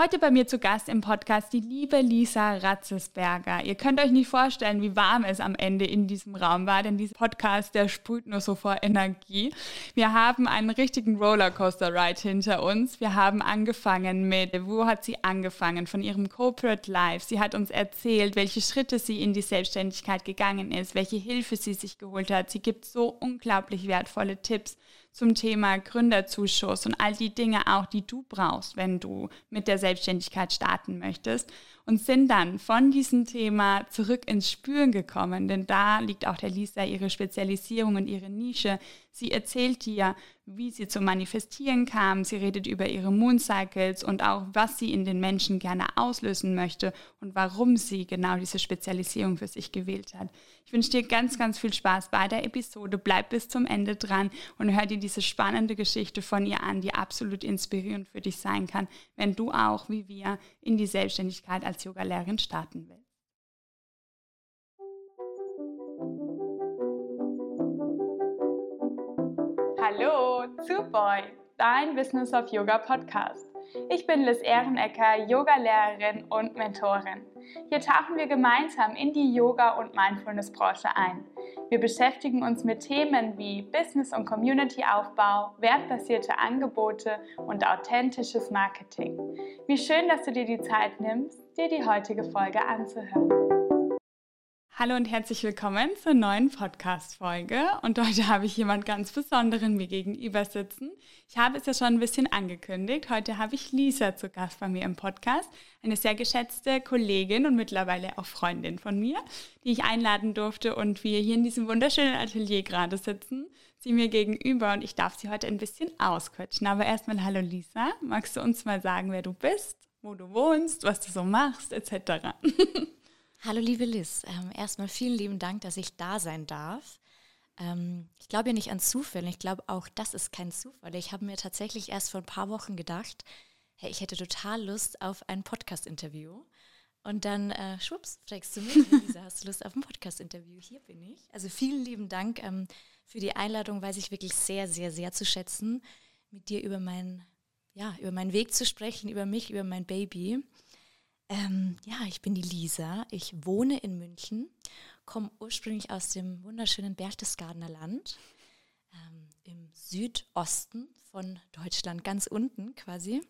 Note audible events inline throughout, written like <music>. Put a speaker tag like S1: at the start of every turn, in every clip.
S1: Heute bei mir zu Gast im Podcast die liebe Lisa Ratzesberger. Ihr könnt euch nicht vorstellen, wie warm es am Ende in diesem Raum war, denn dieser Podcast, der sprüht nur so vor Energie. Wir haben einen richtigen Rollercoaster-Ride hinter uns. Wir haben angefangen mit, wo hat sie angefangen? Von ihrem Corporate Life. Sie hat uns erzählt, welche Schritte sie in die Selbstständigkeit gegangen ist, welche Hilfe sie sich geholt hat. Sie gibt so unglaublich wertvolle Tipps zum Thema Gründerzuschuss und all die Dinge auch, die du brauchst, wenn du mit der Selbstständigkeit starten möchtest und sind dann von diesem Thema zurück ins Spüren gekommen, denn da liegt auch der Lisa ihre Spezialisierung und ihre Nische. Sie erzählt dir, wie sie zum Manifestieren kam, sie redet über ihre Moon Cycles und auch, was sie in den Menschen gerne auslösen möchte und warum sie genau diese Spezialisierung für sich gewählt hat. Ich wünsche dir ganz, ganz viel Spaß bei der Episode. Bleib bis zum Ende dran und hör dir diese spannende Geschichte von ihr an, die absolut inspirierend für dich sein kann, wenn du auch, wie wir, in die Selbstständigkeit als Yogalehrerin starten willst. Hallo zu Boy, dein Business of Yoga Podcast. Ich bin Liz Ehrenecker, Yogalehrerin und Mentorin. Hier tauchen wir gemeinsam in die Yoga- und Mindfulness-Branche ein. Wir beschäftigen uns mit Themen wie Business- und Community-Aufbau, wertbasierte Angebote und authentisches Marketing. Wie schön, dass du dir die Zeit nimmst, dir die heutige Folge anzuhören. Hallo und herzlich willkommen zur neuen Podcast-Folge. Und heute habe ich jemand ganz Besonderen mir gegenüber sitzen. Ich habe es ja schon ein bisschen angekündigt. Heute habe ich Lisa zu Gast bei mir im Podcast. Eine sehr geschätzte Kollegin und mittlerweile auch Freundin von mir, die ich einladen durfte und wir hier in diesem wunderschönen Atelier gerade sitzen. Sie mir gegenüber und ich darf sie heute ein bisschen ausquetschen. Aber erstmal hallo Lisa. Magst du uns mal sagen, wer du bist, wo du wohnst, was du so machst, etc.? <laughs>
S2: Hallo liebe Liz, ähm, erstmal vielen lieben Dank, dass ich da sein darf. Ähm, ich glaube ja nicht an Zufälle, ich glaube auch, das ist kein Zufall. Ich habe mir tatsächlich erst vor ein paar Wochen gedacht, hey, ich hätte total Lust auf ein Podcast-Interview. Und dann, äh, schwupps, fragst du mich, Lisa, hast du Lust auf ein Podcast-Interview? Hier bin ich. Also vielen lieben Dank ähm, für die Einladung, weiß ich wirklich sehr, sehr, sehr zu schätzen, mit dir über, mein, ja, über meinen Weg zu sprechen, über mich, über mein Baby. Ähm, ja, ich bin die Lisa. Ich wohne in München, komme ursprünglich aus dem wunderschönen Berchtesgadener Land, ähm, im Südosten von Deutschland, ganz unten quasi.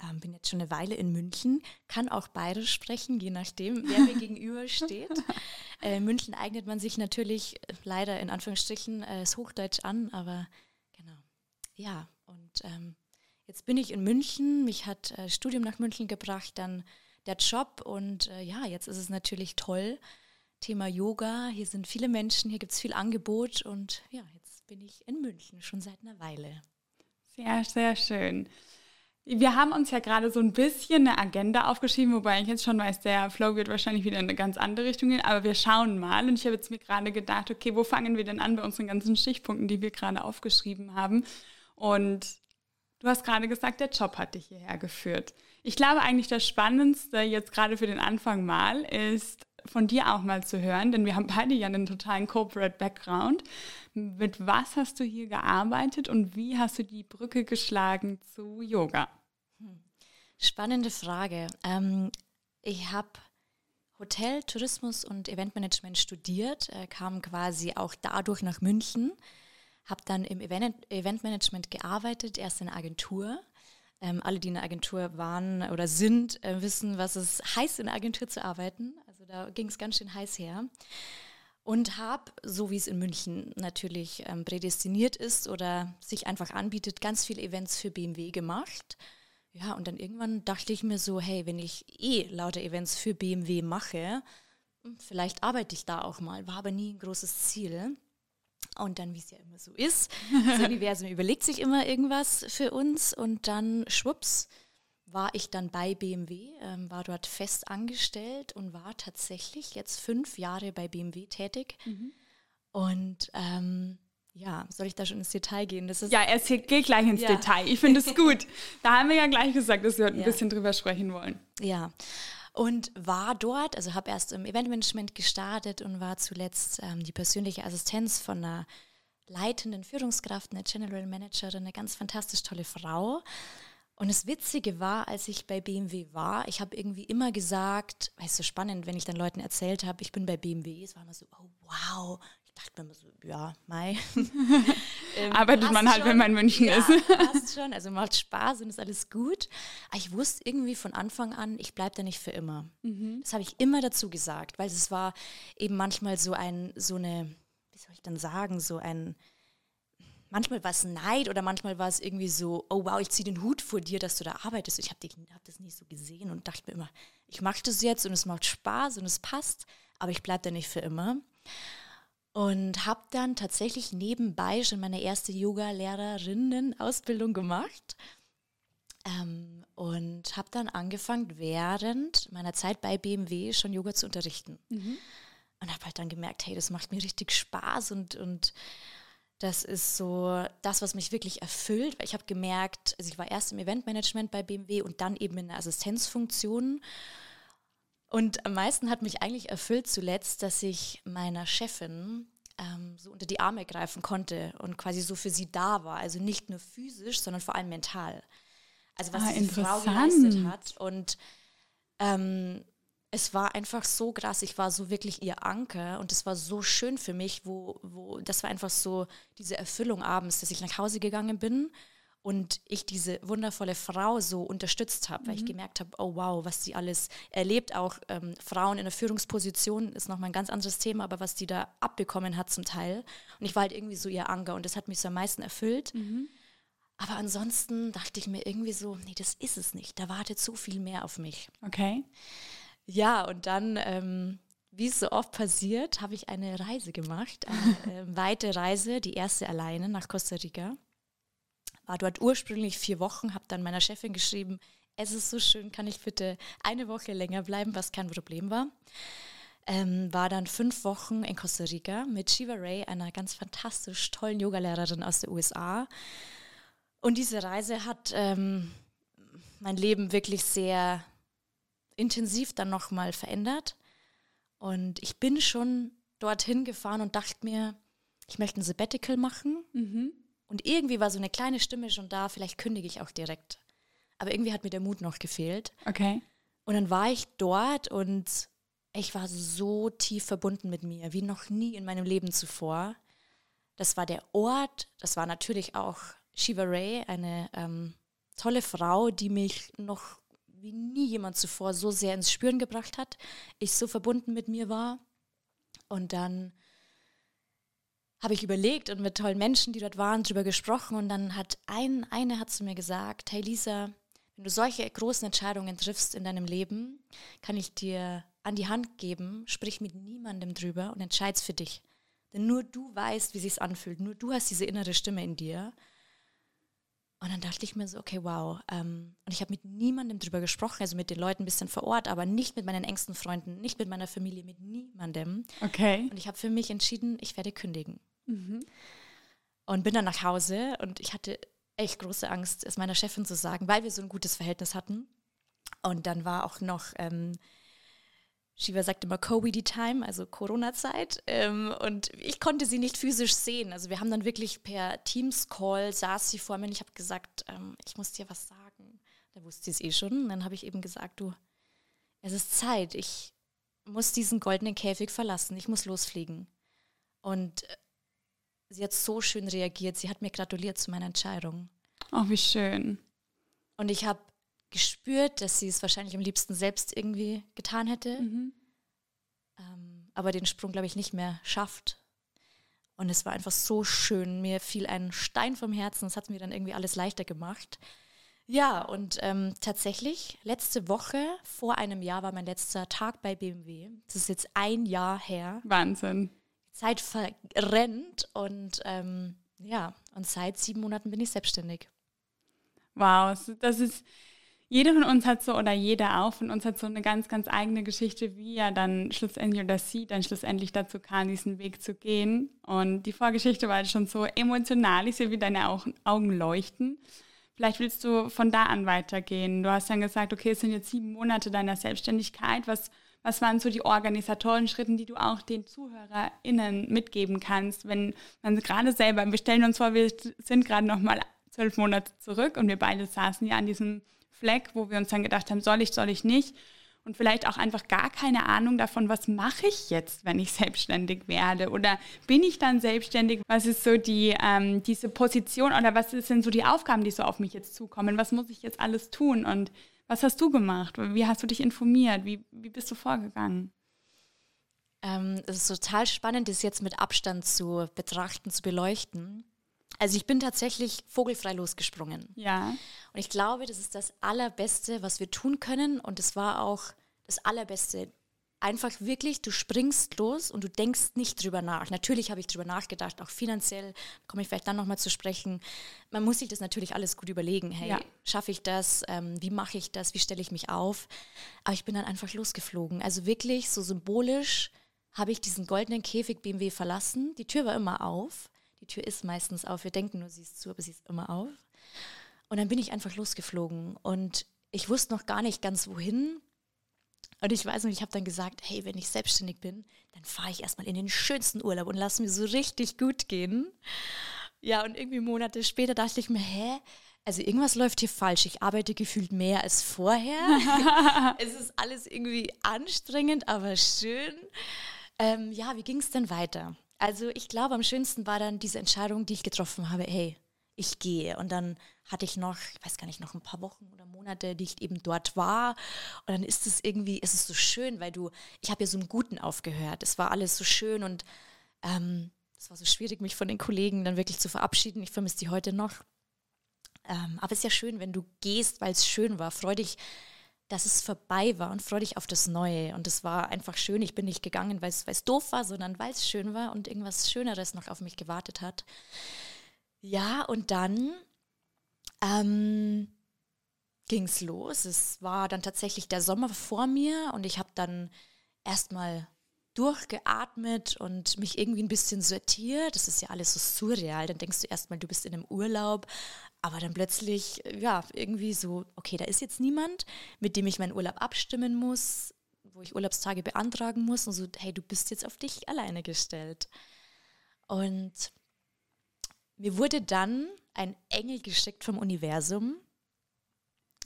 S2: Ähm, bin jetzt schon eine Weile in München, kann auch bayerisch sprechen, je nachdem, wer mir <laughs> gegenübersteht. Äh, München eignet man sich natürlich äh, leider in Anführungsstrichen äh, das Hochdeutsch an, aber genau. Ja, und ähm, jetzt bin ich in München. Mich hat äh, Studium nach München gebracht, dann der Job. Und äh, ja, jetzt ist es natürlich toll. Thema Yoga, hier sind viele Menschen, hier gibt es viel Angebot und ja, jetzt bin ich in München schon seit einer Weile.
S1: Sehr, sehr schön. Wir haben uns ja gerade so ein bisschen eine Agenda aufgeschrieben, wobei ich jetzt schon weiß, der Flow wird wahrscheinlich wieder in eine ganz andere Richtung gehen, aber wir schauen mal. Und ich habe jetzt mir gerade gedacht, okay, wo fangen wir denn an bei unseren ganzen Stichpunkten, die wir gerade aufgeschrieben haben? Und du hast gerade gesagt, der Job hat dich hierher geführt. Ich glaube eigentlich das Spannendste jetzt gerade für den Anfang mal ist von dir auch mal zu hören, denn wir haben beide ja einen totalen Corporate Background. Mit was hast du hier gearbeitet und wie hast du die Brücke geschlagen zu Yoga?
S2: Spannende Frage. Ähm, ich habe Hotel, Tourismus und Eventmanagement studiert, äh, kam quasi auch dadurch nach München, habe dann im Event Eventmanagement gearbeitet, erst in einer Agentur ähm, alle, die in der Agentur waren oder sind, äh, wissen, was es heißt, in der Agentur zu arbeiten. Also da ging es ganz schön heiß her. Und habe, so wie es in München natürlich ähm, prädestiniert ist oder sich einfach anbietet, ganz viele Events für BMW gemacht. Ja, und dann irgendwann dachte ich mir so, hey, wenn ich eh lauter Events für BMW mache, hm, vielleicht arbeite ich da auch mal. War aber nie ein großes Ziel. Und dann, wie es ja immer so ist, <laughs> das Universum überlegt sich immer irgendwas für uns und dann, schwupps, war ich dann bei BMW, ähm, war dort fest angestellt und war tatsächlich jetzt fünf Jahre bei BMW tätig. Mhm. Und ähm, ja, soll ich da schon ins Detail gehen?
S1: Das ist ja, es geht gleich ins ja. Detail. Ich finde es gut. <laughs> Da haben wir ja gleich gesagt, dass wir heute ja. ein bisschen drüber sprechen wollen.
S2: Ja, und war dort, also habe erst im Eventmanagement gestartet und war zuletzt ähm, die persönliche Assistenz von einer leitenden Führungskraft, einer General Managerin, eine ganz fantastisch tolle Frau. Und das Witzige war, als ich bei BMW war, ich habe irgendwie immer gesagt, weißt du, spannend, wenn ich dann Leuten erzählt habe, ich bin bei BMW, es war immer so, oh wow. Ich dachte mir immer so, ja, Mai. <laughs>
S1: ähm, Arbeitet man halt, schon. wenn man in München ja, ist.
S2: passt schon, also macht Spaß und ist alles gut. Aber ich wusste irgendwie von Anfang an, ich bleibe da nicht für immer. Mhm. Das habe ich immer dazu gesagt, weil es war eben manchmal so ein, so eine, wie soll ich dann sagen, so ein, manchmal war es Neid oder manchmal war es irgendwie so, oh wow, ich ziehe den Hut vor dir, dass du da arbeitest. Ich habe hab das nie so gesehen und dachte mir immer, ich mache das jetzt und es macht Spaß und es passt, aber ich bleibe da nicht für immer. Und habe dann tatsächlich nebenbei schon meine erste Yoga-Lehrerinnen-Ausbildung gemacht. Ähm, und habe dann angefangen, während meiner Zeit bei BMW schon Yoga zu unterrichten. Mhm. Und habe halt dann gemerkt, hey, das macht mir richtig Spaß und, und das ist so das, was mich wirklich erfüllt, weil ich habe gemerkt, also ich war erst im Eventmanagement bei BMW und dann eben in der Assistenzfunktion. Und am meisten hat mich eigentlich erfüllt zuletzt, dass ich meiner Chefin ähm, so unter die Arme greifen konnte und quasi so für sie da war. Also nicht nur physisch, sondern vor allem mental. Also was ah, diese Frau geleistet hat. Und ähm, es war einfach so krass. Ich war so wirklich ihr Anker und es war so schön für mich, wo, wo, das war einfach so diese Erfüllung abends, dass ich nach Hause gegangen bin und ich diese wundervolle Frau so unterstützt habe, mhm. weil ich mhm. gemerkt habe, oh wow, was sie alles erlebt, auch ähm, Frauen in der Führungsposition ist nochmal ein ganz anderes Thema, aber was die da abbekommen hat zum Teil. Und ich war halt irgendwie so ihr Anker und das hat mich so am meisten erfüllt. Mhm. Aber ansonsten dachte ich mir irgendwie so, nee, das ist es nicht. Da wartet so viel mehr auf mich.
S1: Okay.
S2: Ja, und dann, ähm, wie es so oft passiert, habe ich eine Reise gemacht, eine <laughs> äh, weite Reise, die erste alleine nach Costa Rica. War dort ursprünglich vier Wochen, habe dann meiner Chefin geschrieben, es ist so schön, kann ich bitte eine Woche länger bleiben, was kein Problem war. Ähm, war dann fünf Wochen in Costa Rica mit Shiva Ray, einer ganz fantastisch tollen Yogalehrerin aus den USA. Und diese Reise hat ähm, mein Leben wirklich sehr intensiv dann nochmal verändert. Und ich bin schon dorthin gefahren und dachte mir, ich möchte ein Sabbatical machen. Mhm. Und irgendwie war so eine kleine Stimme schon da, vielleicht kündige ich auch direkt. Aber irgendwie hat mir der Mut noch gefehlt.
S1: Okay.
S2: Und dann war ich dort und ich war so tief verbunden mit mir, wie noch nie in meinem Leben zuvor. Das war der Ort, das war natürlich auch Shiva Ray, eine ähm, tolle Frau, die mich noch wie nie jemand zuvor so sehr ins Spüren gebracht hat. Ich so verbunden mit mir war. Und dann habe ich überlegt und mit tollen Menschen, die dort waren, darüber gesprochen. Und dann hat ein, eine hat zu mir gesagt, hey Lisa, wenn du solche großen Entscheidungen triffst in deinem Leben, kann ich dir an die Hand geben, sprich mit niemandem drüber und entscheid's für dich. Denn nur du weißt, wie sich's anfühlt. Nur du hast diese innere Stimme in dir. Und dann dachte ich mir so, okay, wow. Ähm, und ich habe mit niemandem drüber gesprochen, also mit den Leuten ein bisschen vor Ort, aber nicht mit meinen engsten Freunden, nicht mit meiner Familie, mit niemandem.
S1: Okay.
S2: Und ich habe für mich entschieden, ich werde kündigen. Mhm. Und bin dann nach Hause und ich hatte echt große Angst, es meiner Chefin zu sagen, weil wir so ein gutes Verhältnis hatten. Und dann war auch noch ähm, Shiva sagt immer Covid-Time, also Corona-Zeit. Ähm, und ich konnte sie nicht physisch sehen. Also wir haben dann wirklich per Teams-Call, saß sie vor mir und ich habe gesagt, ähm, ich muss dir was sagen. Da wusste sie es eh schon. Und dann habe ich eben gesagt, du, es ist Zeit. Ich muss diesen goldenen Käfig verlassen. Ich muss losfliegen. Und äh, sie hat so schön reagiert. Sie hat mir gratuliert zu meiner Entscheidung.
S1: Oh, wie schön.
S2: Und ich habe gespürt, dass sie es wahrscheinlich am liebsten selbst irgendwie getan hätte, mhm. ähm, aber den Sprung, glaube ich, nicht mehr schafft. Und es war einfach so schön. Mir fiel ein Stein vom Herzen. Es hat mir dann irgendwie alles leichter gemacht. Ja, und ähm, tatsächlich, letzte Woche, vor einem Jahr, war mein letzter Tag bei BMW. Das ist jetzt ein Jahr her.
S1: Wahnsinn.
S2: Zeit verrennt und ähm, ja, und seit sieben Monaten bin ich selbstständig.
S1: Wow, das ist jeder von uns hat so, oder jeder auch von uns hat so eine ganz, ganz eigene Geschichte, wie er dann schlussendlich oder sie dann schlussendlich dazu kam, diesen Weg zu gehen. Und die Vorgeschichte war schon so emotional, ich sehe, wie deine Augen leuchten. Vielleicht willst du von da an weitergehen. Du hast dann gesagt, okay, es sind jetzt sieben Monate deiner Selbstständigkeit. Was, was waren so die organisatorischen Schritte, die du auch den ZuhörerInnen mitgeben kannst, wenn man gerade selber, wir stellen uns vor, wir sind gerade noch mal zwölf Monate zurück und wir beide saßen ja an diesem Fleck, wo wir uns dann gedacht haben, soll ich, soll ich nicht und vielleicht auch einfach gar keine Ahnung davon, was mache ich jetzt, wenn ich <laughs> selbstständig werde oder bin ich dann selbstständig? Was ist so die, ähm, diese Position oder was sind so die Aufgaben, die so auf mich jetzt zukommen? Was muss ich jetzt alles tun und was hast du gemacht? Wie hast du dich informiert? Wie, wie bist du vorgegangen?
S2: Ähm, es ist total spannend, das jetzt mit Abstand zu betrachten, zu beleuchten. Also ich bin tatsächlich vogelfrei losgesprungen.
S1: Ja.
S2: Und ich glaube, das ist das Allerbeste, was wir tun können. Und es war auch das Allerbeste. Einfach wirklich, du springst los und du denkst nicht drüber nach. Natürlich habe ich drüber nachgedacht, auch finanziell, komme ich vielleicht dann nochmal zu sprechen. Man muss sich das natürlich alles gut überlegen. Hey, ja. schaffe ich das? Ähm, wie mache ich das? Wie stelle ich mich auf? Aber ich bin dann einfach losgeflogen. Also wirklich so symbolisch habe ich diesen goldenen Käfig BMW verlassen. Die Tür war immer auf. Die Tür ist meistens auf. Wir denken nur, sie ist zu, aber sie ist immer auf. Und dann bin ich einfach losgeflogen. Und ich wusste noch gar nicht ganz wohin. Und ich weiß noch, ich habe dann gesagt, hey, wenn ich selbstständig bin, dann fahre ich erstmal in den schönsten Urlaub und lass mir so richtig gut gehen. Ja, und irgendwie Monate später dachte ich mir, hä? Also irgendwas läuft hier falsch. Ich arbeite gefühlt mehr als vorher. <laughs> es ist alles irgendwie anstrengend, aber schön. Ähm, ja, wie ging es denn weiter? Also ich glaube, am schönsten war dann diese Entscheidung, die ich getroffen habe, hey, ich gehe. Und dann hatte ich noch, ich weiß gar nicht, noch ein paar Wochen oder Monate, die ich eben dort war. Und dann ist es irgendwie, ist es so schön, weil du, ich habe ja so im Guten aufgehört. Es war alles so schön und ähm, es war so schwierig, mich von den Kollegen dann wirklich zu verabschieden. Ich vermisse die heute noch. Ähm, aber es ist ja schön, wenn du gehst, weil es schön war. Freu dich, dass es vorbei war und freu dich auf das Neue. Und es war einfach schön. Ich bin nicht gegangen, weil es doof war, sondern weil es schön war und irgendwas Schöneres noch auf mich gewartet hat. Ja, und dann ähm, ging es los. Es war dann tatsächlich der Sommer vor mir und ich habe dann erstmal durchgeatmet und mich irgendwie ein bisschen sortiert. Das ist ja alles so surreal. Dann denkst du erstmal, du bist in einem Urlaub, aber dann plötzlich, ja, irgendwie so, okay, da ist jetzt niemand, mit dem ich meinen Urlaub abstimmen muss, wo ich Urlaubstage beantragen muss und so, hey, du bist jetzt auf dich alleine gestellt. Und mir wurde dann ein Engel geschickt vom Universum.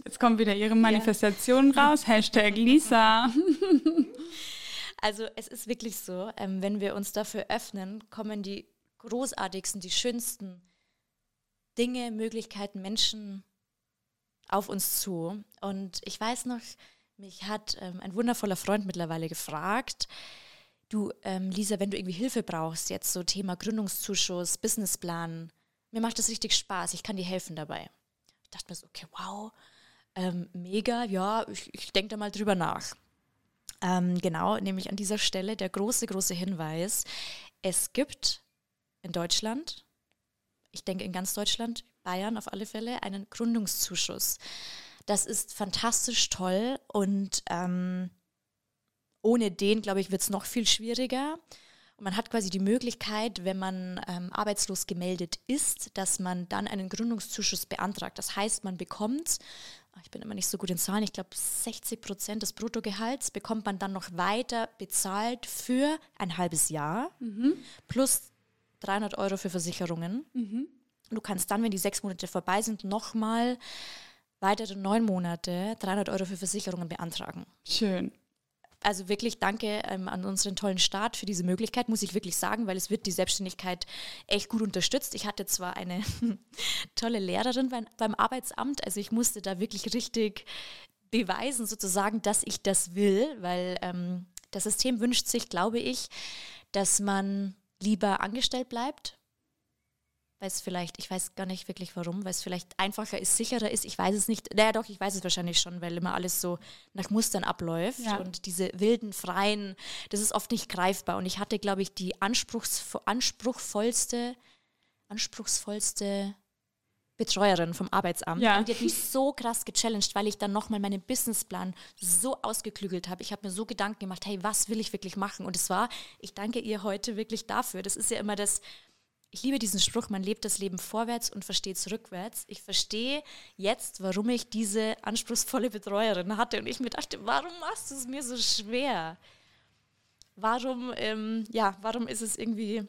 S1: Jetzt kommt wieder Ihre Manifestation ja. <laughs> raus. Hashtag Lisa. <laughs>
S2: Also es ist wirklich so, ähm, wenn wir uns dafür öffnen, kommen die großartigsten, die schönsten Dinge, Möglichkeiten, Menschen auf uns zu. Und ich weiß noch, mich hat ähm, ein wundervoller Freund mittlerweile gefragt, du, ähm, Lisa, wenn du irgendwie Hilfe brauchst, jetzt so Thema Gründungszuschuss, Businessplan, mir macht das richtig Spaß, ich kann dir helfen dabei. Ich dachte mir so, okay, wow, ähm, mega, ja, ich, ich denke da mal drüber nach. Ähm, genau, nämlich an dieser Stelle der große, große Hinweis, es gibt in Deutschland, ich denke in ganz Deutschland, Bayern auf alle Fälle, einen Gründungszuschuss. Das ist fantastisch toll und ähm, ohne den, glaube ich, wird es noch viel schwieriger. Und man hat quasi die Möglichkeit, wenn man ähm, arbeitslos gemeldet ist, dass man dann einen Gründungszuschuss beantragt. Das heißt, man bekommt, ich bin immer nicht so gut in Zahlen, ich glaube 60 Prozent des Bruttogehalts bekommt man dann noch weiter bezahlt für ein halbes Jahr mhm. plus 300 Euro für Versicherungen. Mhm. Du kannst dann, wenn die sechs Monate vorbei sind, nochmal weitere neun Monate 300 Euro für Versicherungen beantragen.
S1: Schön.
S2: Also wirklich danke ähm, an unseren tollen Staat für diese Möglichkeit, muss ich wirklich sagen, weil es wird die Selbstständigkeit echt gut unterstützt. Ich hatte zwar eine <laughs> tolle Lehrerin beim, beim Arbeitsamt, also ich musste da wirklich richtig beweisen sozusagen, dass ich das will, weil ähm, das System wünscht sich, glaube ich, dass man lieber angestellt bleibt, weil es vielleicht, ich weiß gar nicht wirklich warum, weil es vielleicht einfacher ist, sicherer ist, ich weiß es nicht. Naja, doch, ich weiß es wahrscheinlich schon, weil immer alles so nach Mustern abläuft ja. und diese wilden, freien, das ist oft nicht greifbar. Und ich hatte, glaube ich, die anspruchs anspruchsvollste, anspruchsvollste Betreuerin vom Arbeitsamt. Ja. Und die hat mich so krass gechallenged, weil ich dann nochmal meinen Businessplan so ausgeklügelt habe. Ich habe mir so Gedanken gemacht, hey, was will ich wirklich machen? Und es war, ich danke ihr heute wirklich dafür. Das ist ja immer das, ich liebe diesen Spruch, man lebt das Leben vorwärts und versteht es rückwärts. Ich verstehe jetzt, warum ich diese anspruchsvolle Betreuerin hatte und ich mir dachte, warum machst du es mir so schwer? Warum, ähm, ja, warum ist es irgendwie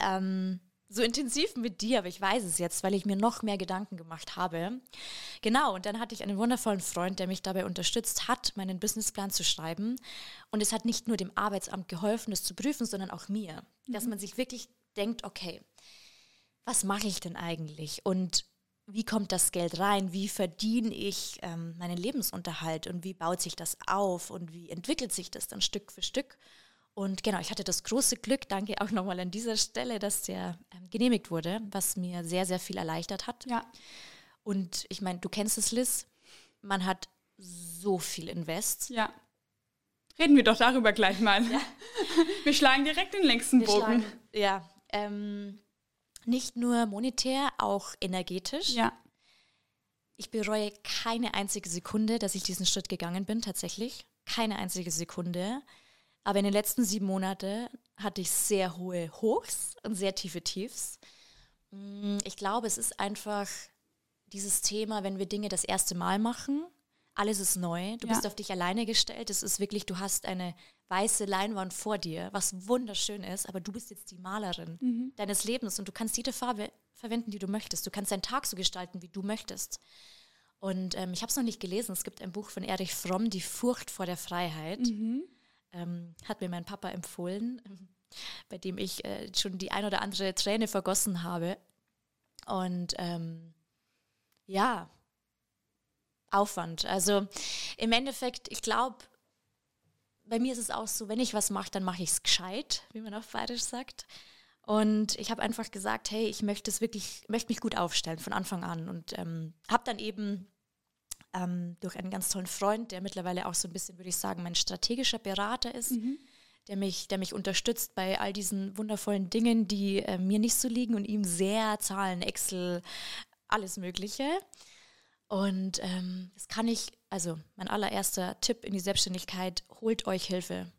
S2: ähm, so intensiv mit dir, aber ich weiß es jetzt, weil ich mir noch mehr Gedanken gemacht habe. Genau, und dann hatte ich einen wundervollen Freund, der mich dabei unterstützt hat, meinen Businessplan zu schreiben. Und es hat nicht nur dem Arbeitsamt geholfen, das zu prüfen, sondern auch mir. Mhm. Dass man sich wirklich denkt, okay, was mache ich denn eigentlich? Und wie kommt das Geld rein? Wie verdiene ich ähm, meinen Lebensunterhalt? Und wie baut sich das auf? Und wie entwickelt sich das dann Stück für Stück? Und genau, ich hatte das große Glück, danke auch nochmal an dieser Stelle, dass der ähm, genehmigt wurde, was mir sehr, sehr viel erleichtert hat.
S1: Ja.
S2: Und ich meine, du kennst es, Liz, man hat so viel Invest.
S1: Ja. Reden wir doch darüber gleich mal. Ja. <laughs> Wir schlagen direkt den längsten wir Bogen. Schlagen,
S2: ja. Ähm, nicht nur monetär, auch energetisch.
S1: Ja.
S2: Ich bereue keine einzige Sekunde, dass ich diesen Schritt gegangen bin, tatsächlich. Keine einzige Sekunde. Aber in den letzten sieben Monaten hatte ich sehr hohe Hochs und sehr tiefe Tiefs. Mm, ich glaube, es ist einfach dieses Thema, wenn wir Dinge das erste Mal machen, alles ist neu, du ja. bist auf dich alleine gestellt, es ist wirklich, du hast eine weiße Leinwand vor dir, was wunderschön ist, aber du bist jetzt die Malerin mhm. deines Lebens und du kannst jede Farbe verwenden, die du möchtest. Du kannst deinen Tag so gestalten, wie du möchtest. Und ähm, ich habe es noch nicht gelesen, es gibt ein Buch von Erich Fromm, Die Furcht vor der Freiheit. Mhm ähm, hat mir mein Papa empfohlen, bei dem ich äh, schon die ein oder andere Träne vergossen habe. Und ähm, ja, Aufwand. Also im Endeffekt, ich glaube, bei mir ist es auch so, wenn ich was mache, dann mache ich es gescheit, wie man auf Bayerisch sagt. Und ich habe einfach gesagt, hey, ich möchte es wirklich, möchte mich gut aufstellen von Anfang an und ähm, habe dann eben ähm, durch einen ganz tollen Freund, der mittlerweile auch so ein bisschen, würde ich sagen, mein strategischer Berater ist, mhm. der, mich, der mich unterstützt bei all diesen wundervollen Dingen, die äh, mir nicht so liegen und ihm sehr Zahlen, Excel, alles Mögliche. Und ähm, das kann ich, also mein allererster Tipp in die Selbstständigkeit, holt euch Hilfe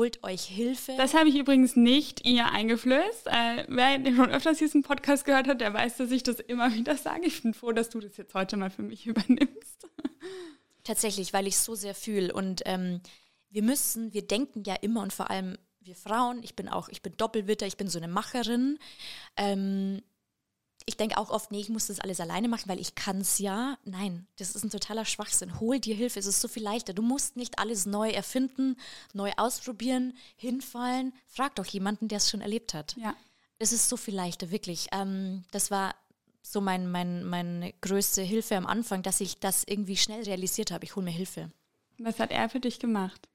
S2: holt euch Hilfe.
S1: Das habe ich übrigens nicht ihr eingeflößt. Äh, wer schon öfters diesen Podcast gehört hat, der weiß, dass ich das immer wieder sage. Ich bin froh, dass du das jetzt heute mal für mich <laughs> übernimmst.
S2: Tatsächlich, weil ich es so sehr fühle. Und ähm, wir müssen, wir denken ja immer und vor allem wir Frauen, ich bin auch, ich bin Doppelwitter, ich bin so eine Macherin. Ähm, ich denke auch oft, nee, ich muss das alles alleine machen, weil ich kann es ja. Nein, das ist ein totaler Schwachsinn. Hol dir Hilfe, es ist so viel leichter. Du musst nicht alles neu erfinden, neu ausprobieren, hinfallen. Frag doch jemanden, der es schon erlebt hat.
S1: Ja.
S2: Es ist so viel leichter, wirklich. Ähm, das war so mein, mein, meine größte Hilfe am Anfang, dass ich das irgendwie schnell realisiert habe. Ich hole mir Hilfe.
S1: Was hat er für dich gemacht?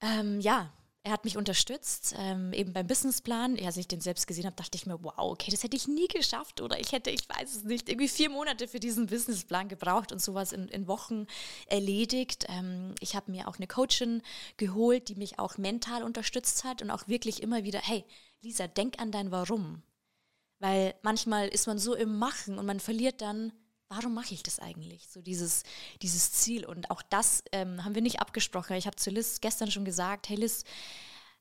S2: Ähm, ja, er hat mich unterstützt, ähm, eben beim Businessplan. Als ich den selbst gesehen habe, dachte ich mir, wow, okay, das hätte ich nie geschafft. Oder ich hätte, ich weiß es nicht, irgendwie vier Monate für diesen Businessplan gebraucht und sowas in, in Wochen erledigt. Ähm, ich habe mir auch eine Coachin geholt, die mich auch mental unterstützt hat und auch wirklich immer wieder, hey, Lisa, denk an dein Warum. Weil manchmal ist man so im Machen und man verliert dann warum mache ich das eigentlich? So dieses, dieses Ziel. Und auch das ähm, haben wir nicht abgesprochen. Ich habe zu Liz gestern schon gesagt, hey Liz,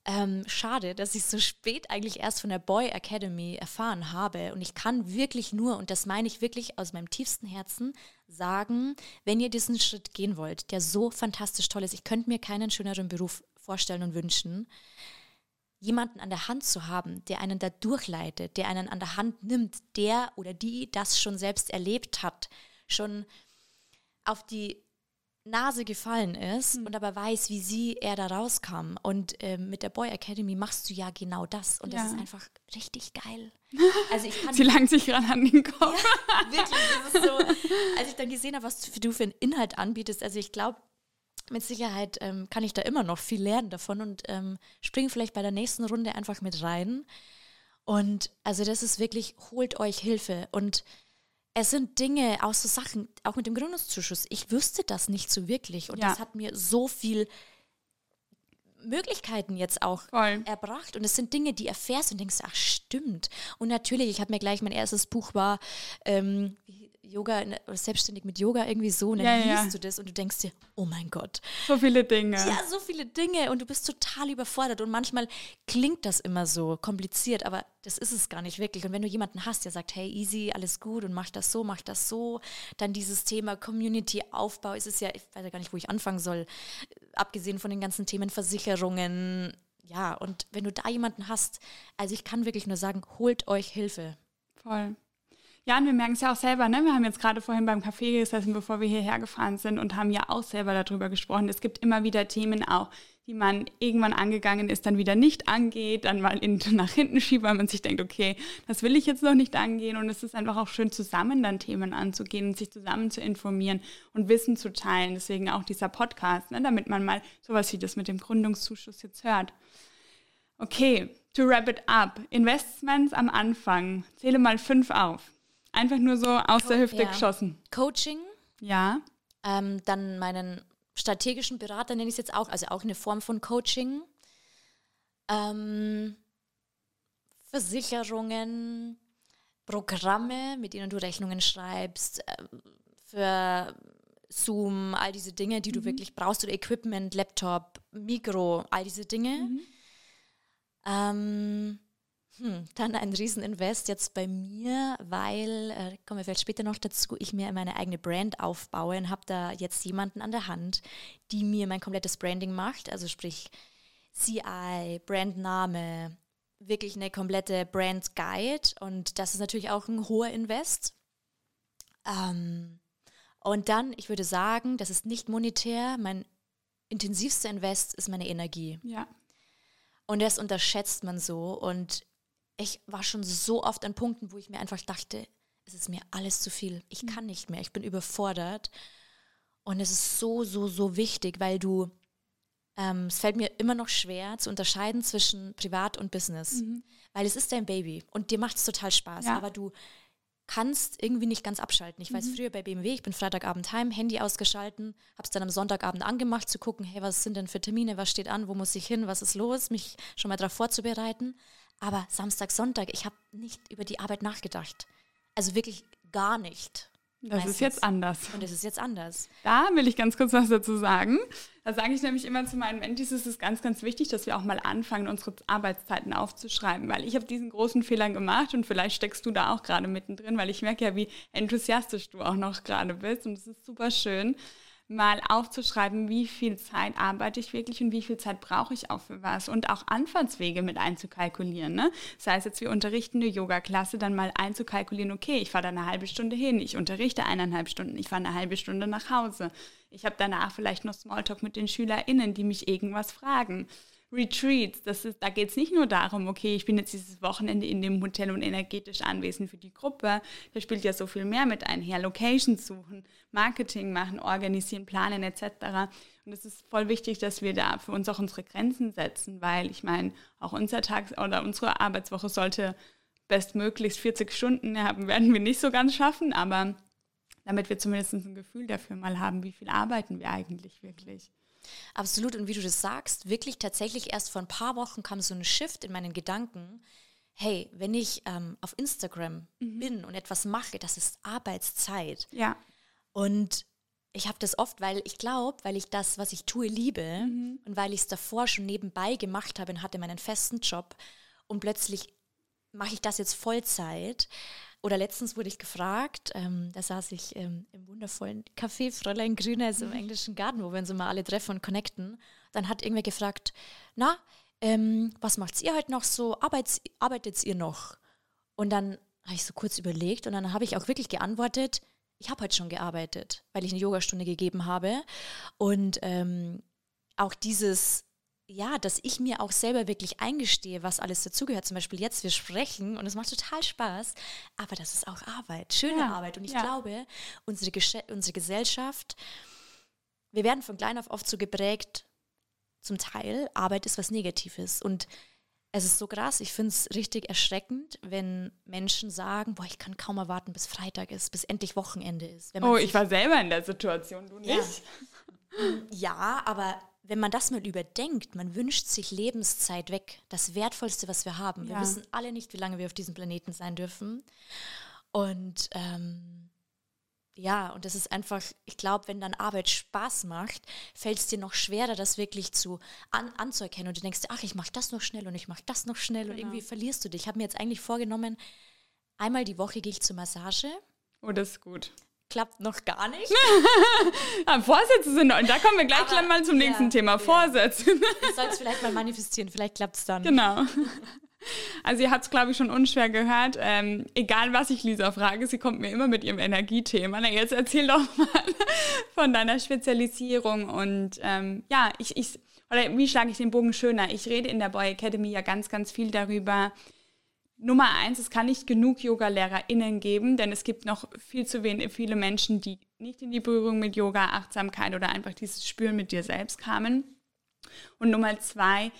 S2: ähm, schade, dass ich so spät eigentlich erst von der Boy Academy erfahren habe. Und ich kann wirklich nur, und das meine ich wirklich aus meinem tiefsten Herzen, sagen, wenn ihr diesen Schritt gehen wollt, der so fantastisch toll ist, ich könnte mir keinen schöneren Beruf vorstellen und wünschen, jemanden an der Hand zu haben, der einen da durchleitet, der einen an der Hand nimmt, der oder die das schon selbst erlebt hat, schon auf die Nase gefallen ist mhm. und aber weiß, wie sie er da rauskam. Und äh, mit der Boy Academy machst du ja genau das. Und ja. das ist einfach richtig geil. <laughs>
S1: Also ich kann sie langt sich gerade an den Kopf.
S2: Ja, wirklich, das ist so. Als ich dann gesehen habe, was du für einen Inhalt anbietest, also ich glaube, mit Sicherheit ähm, kann ich da immer noch viel lernen davon und ähm, springe vielleicht bei der nächsten Runde einfach mit rein. Und also das ist wirklich, holt euch Hilfe. Und es sind Dinge, auch so Sachen, auch mit dem Gründungszuschuss. Ich wüsste das nicht so wirklich. Und ja. das hat mir so viel Möglichkeiten jetzt auch Voll. erbracht. Und es sind Dinge, die erfährst und denkst, ach stimmt. Und natürlich, ich habe mir gleich, mein erstes Buch war, ähm, wie Yoga oder selbstständig mit Yoga irgendwie so und dann ja, liest du das und du denkst dir, oh mein Gott.
S1: So viele Dinge.
S2: Ja, so viele Dinge und du bist total überfordert und manchmal klingt das immer so kompliziert, aber das ist es gar nicht wirklich. Und wenn du jemanden hast, der sagt, hey, easy, alles gut und mach das so, mach das so, dann dieses Thema Community-Aufbau ist es ja, ich weiß ja gar nicht, wo ich anfangen soll, abgesehen von den ganzen Themen Versicherungen, ja, und wenn du da jemanden hast, also ich kann wirklich nur sagen, holt euch Hilfe.
S1: Voll. Ja, und wir merken es ja auch selber, ne? Wir haben jetzt gerade vorhin beim Café gesessen, bevor wir hierher gefahren sind und haben ja auch selber darüber gesprochen. Es gibt immer wieder Themen auch, die man irgendwann angegangen ist, dann wieder nicht angeht, dann mal in, <laughs> nach hinten schiebt, weil man sich denkt, okay, das will ich jetzt noch nicht angehen. Und es ist einfach auch schön, zusammen dann Themen anzugehen und sich zusammen zu informieren und Wissen zu teilen. Deswegen auch dieser Podcast, ne? damit man mal sowas wie das mit dem Gründungszuschuss jetzt hört. Okay, to wrap it up. Investments am Anfang. Zähle mal fünf auf. Einfach nur so aus Co der Hüfte ja. geschossen.
S2: Coaching.
S1: Ja.
S2: Ähm, dann meinen strategischen Berater nenne ich es jetzt auch, also auch eine Form von Coaching. Ähm, Versicherungen, Programme, mit denen du Rechnungen schreibst, äh, für Zoom, all diese Dinge, die mhm. du wirklich brauchst, oder Equipment, Laptop, Mikro, all diese Dinge. Mhm. Ähm, hm, dann ein Rieseninvest jetzt bei mir, weil, äh, kommen wir vielleicht später noch dazu, ich mir meine eigene Brand aufbaue und habe da jetzt jemanden an der Hand, die mir mein komplettes Branding macht, also sprich CI, Brandname, wirklich eine komplette Brand Guide und das ist natürlich auch ein hoher Invest. Ähm, und dann, ich würde sagen, das ist nicht monetär, mein intensivster Invest ist meine Energie.
S1: Ja.
S2: Und das unterschätzt man so und ich war schon so oft an Punkten, wo ich mir einfach dachte, es ist mir alles zu viel. Ich kann nicht mehr. Ich bin überfordert. Und es ist so, so, so wichtig, weil du, ähm, es fällt mir immer noch schwer zu unterscheiden zwischen Privat und Business. Mhm. Weil es ist dein Baby und dir macht es total Spaß. Ja. Aber du kannst irgendwie nicht ganz abschalten. Ich weiß mhm. früher bei BMW, ich bin Freitagabend heim, Handy ausgeschalten, habe es dann am Sonntagabend angemacht, zu gucken, hey, was sind denn für Termine, was steht an, wo muss ich hin, was ist los, mich schon mal darauf vorzubereiten. Aber Samstag, Sonntag, ich habe nicht über die Arbeit nachgedacht. Also wirklich gar nicht.
S1: Das meistens. ist jetzt anders.
S2: Und es ist jetzt anders.
S1: Da will ich ganz kurz was dazu sagen. Da sage ich nämlich immer zu meinen Mentis, es ist ganz, ganz wichtig, dass wir auch mal anfangen, unsere Arbeitszeiten aufzuschreiben, weil ich habe diesen großen Fehler gemacht und vielleicht steckst du da auch gerade mittendrin, weil ich merke ja, wie enthusiastisch du auch noch gerade bist und es ist super schön mal aufzuschreiben, wie viel Zeit arbeite ich wirklich und wie viel Zeit brauche ich auch für was und auch Anfahrtswege mit einzukalkulieren. Ne? Das heißt jetzt, wir unterrichten eine Yoga-Klasse, dann mal einzukalkulieren, okay, ich fahre da eine halbe Stunde hin, ich unterrichte eineinhalb Stunden, ich fahre eine halbe Stunde nach Hause. Ich habe danach vielleicht noch Smalltalk mit den SchülerInnen, die mich irgendwas fragen. Retreats, das ist, da geht es nicht nur darum, okay, ich bin jetzt dieses Wochenende in dem Hotel und energetisch anwesend für die Gruppe. Da spielt ja so viel mehr mit einher. Locations suchen, Marketing machen, organisieren, planen etc. Und es ist voll wichtig, dass wir da für uns auch unsere Grenzen setzen, weil ich meine, auch unser Tag oder unsere Arbeitswoche sollte bestmöglichst 40 Stunden haben, werden wir nicht so ganz schaffen, aber damit wir zumindest ein Gefühl dafür mal haben, wie viel arbeiten wir eigentlich wirklich.
S2: Absolut. Und wie du das sagst, wirklich tatsächlich erst vor ein paar Wochen kam so ein Shift in meinen Gedanken. Hey, wenn ich ähm, auf Instagram mhm. bin und etwas mache, das ist Arbeitszeit.
S1: Ja.
S2: Und ich habe das oft, weil ich glaube, weil ich das, was ich tue, liebe mhm. und weil ich es davor schon nebenbei gemacht habe und hatte meinen festen Job und plötzlich mache ich das jetzt Vollzeit oder letztens wurde ich gefragt, ähm, da saß ich ähm, im wundervollen Café Fräulein Grüne, also im mhm. englischen Garten, wo wir uns immer alle treffen und connecten. Dann hat irgendwer gefragt, na, ähm, was macht ihr heute noch so? Arbeits arbeitet ihr noch? Und dann habe ich so kurz überlegt und dann habe ich auch wirklich geantwortet, ich habe heute schon gearbeitet, weil ich eine Yogastunde gegeben habe. Und ähm, auch dieses ja, dass ich mir auch selber wirklich eingestehe, was alles dazugehört. Zum Beispiel jetzt, wir sprechen und es macht total Spaß, aber das ist auch Arbeit, schöne ja, Arbeit. Und ich ja. glaube, unsere, unsere Gesellschaft, wir werden von klein auf oft so geprägt, zum Teil, Arbeit ist was Negatives. Und es ist so krass, ich finde es richtig erschreckend, wenn Menschen sagen, boah, ich kann kaum erwarten, bis Freitag ist, bis endlich Wochenende ist.
S1: oh, ich war selber in der Situation, du nicht?
S2: Ja, ja aber wenn man das mal überdenkt, man wünscht sich Lebenszeit weg, das Wertvollste, was wir haben. Wir ja. wissen alle nicht, wie lange wir auf diesem Planeten sein dürfen. Und ähm, ja, und das ist einfach, ich glaube, wenn dann Arbeit Spaß macht, fällt es dir noch schwerer, das wirklich zu an, anzuerkennen. Und du denkst, ach, ich mache das noch schnell und ich mache das noch schnell genau. und irgendwie verlierst du dich. Ich habe mir jetzt eigentlich vorgenommen, einmal die Woche gehe ich zur Massage.
S1: Oh, das ist gut.
S2: Klappt noch gar nicht.
S1: ja, <laughs> Vorsätze sind, und da kommen wir gleich, gleich mal zum nächsten ja, Thema, Vorsätze.
S2: Ich <laughs> soll es vielleicht mal manifestieren, vielleicht klappt es dann.
S1: Genau. <laughs> Also ihr habt es, glaube ich, schon unschwer gehört. Ähm, egal, was ich Lisa frage, sie kommt mir immer mit ihrem Energiethema. Na, jetzt erzähl doch mal von deiner Spezialisierung. Und ähm, ja, ich, ich, oder wie schlage ich den Bogen schöner? Ich rede in der Boy Academy ja ganz, ganz viel darüber. Nummer eins, es kann nicht genug Yoga-LehrerInnen geben, denn es gibt noch viel zu viele Menschen, die nicht in die Berührung mit Yoga, Achtsamkeit oder einfach dieses Spüren mit dir selbst kamen. Und Nummer zwei,